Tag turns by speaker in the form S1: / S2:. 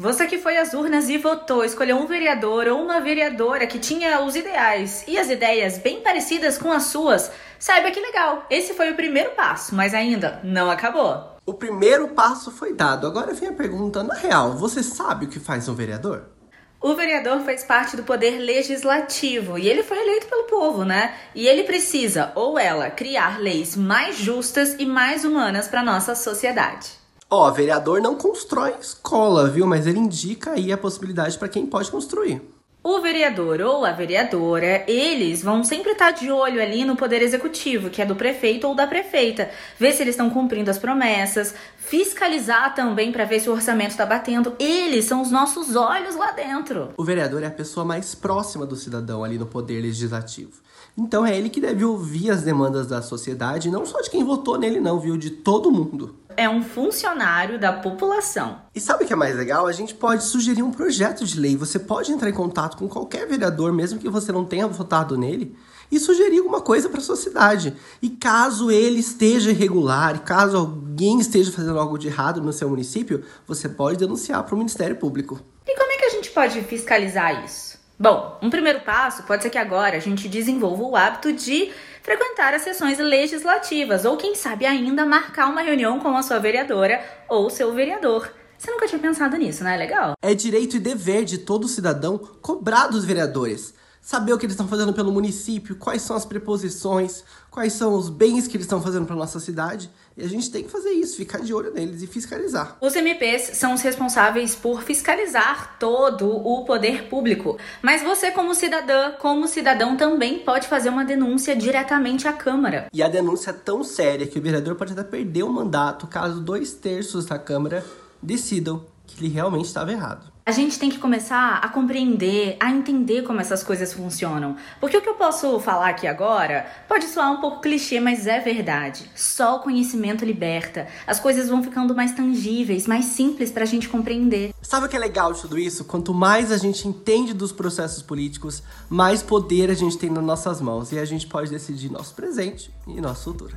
S1: Você que foi às urnas e votou, escolheu um vereador ou uma vereadora que tinha os ideais e as ideias bem parecidas com as suas, saiba que legal, esse foi o primeiro passo, mas ainda não acabou.
S2: O primeiro passo foi dado. Agora vem a pergunta: na real, você sabe o que faz um vereador?
S1: O vereador faz parte do poder legislativo e ele foi eleito pelo povo, né? E ele precisa, ou ela, criar leis mais justas e mais humanas para nossa sociedade.
S2: Ó, vereador não constrói escola, viu? Mas ele indica aí a possibilidade para quem pode construir.
S1: O vereador ou a vereadora, eles vão sempre estar de olho ali no poder executivo, que é do prefeito ou da prefeita, ver se eles estão cumprindo as promessas, fiscalizar também para ver se o orçamento está batendo. Eles são os nossos olhos lá dentro.
S2: O vereador é a pessoa mais próxima do cidadão ali no poder legislativo. Então é ele que deve ouvir as demandas da sociedade, não só de quem votou nele, não, viu? De todo mundo
S1: é um funcionário da população.
S2: E sabe o que é mais legal? A gente pode sugerir um projeto de lei. Você pode entrar em contato com qualquer vereador, mesmo que você não tenha votado nele, e sugerir alguma coisa para a sociedade. E caso ele esteja irregular, caso alguém esteja fazendo algo de errado no seu município, você pode denunciar para o Ministério Público.
S1: E como é que a gente pode fiscalizar isso? Bom, um primeiro passo pode ser que agora a gente desenvolva o hábito de frequentar as sessões legislativas ou, quem sabe, ainda marcar uma reunião com a sua vereadora ou seu vereador. Você nunca tinha pensado nisso, não é legal?
S2: É direito e dever de todo cidadão cobrar dos vereadores saber o que eles estão fazendo pelo município, quais são as preposições, quais são os bens que eles estão fazendo para nossa cidade. E a gente tem que fazer isso, ficar de olho neles e fiscalizar.
S1: Os MPs são os responsáveis por fiscalizar todo o poder público. Mas você, como cidadã, como cidadão, também pode fazer uma denúncia diretamente à Câmara.
S2: E a denúncia é tão séria que o vereador pode até perder o mandato caso dois terços da Câmara decidam que ele realmente estava errado.
S1: A gente tem que começar a compreender, a entender como essas coisas funcionam. Porque o que eu posso falar aqui agora pode soar um pouco clichê, mas é verdade. Só o conhecimento liberta. As coisas vão ficando mais tangíveis, mais simples pra gente compreender.
S2: Sabe o que é legal de tudo isso? Quanto mais a gente entende dos processos políticos, mais poder a gente tem nas nossas mãos e a gente pode decidir nosso presente e nosso futuro.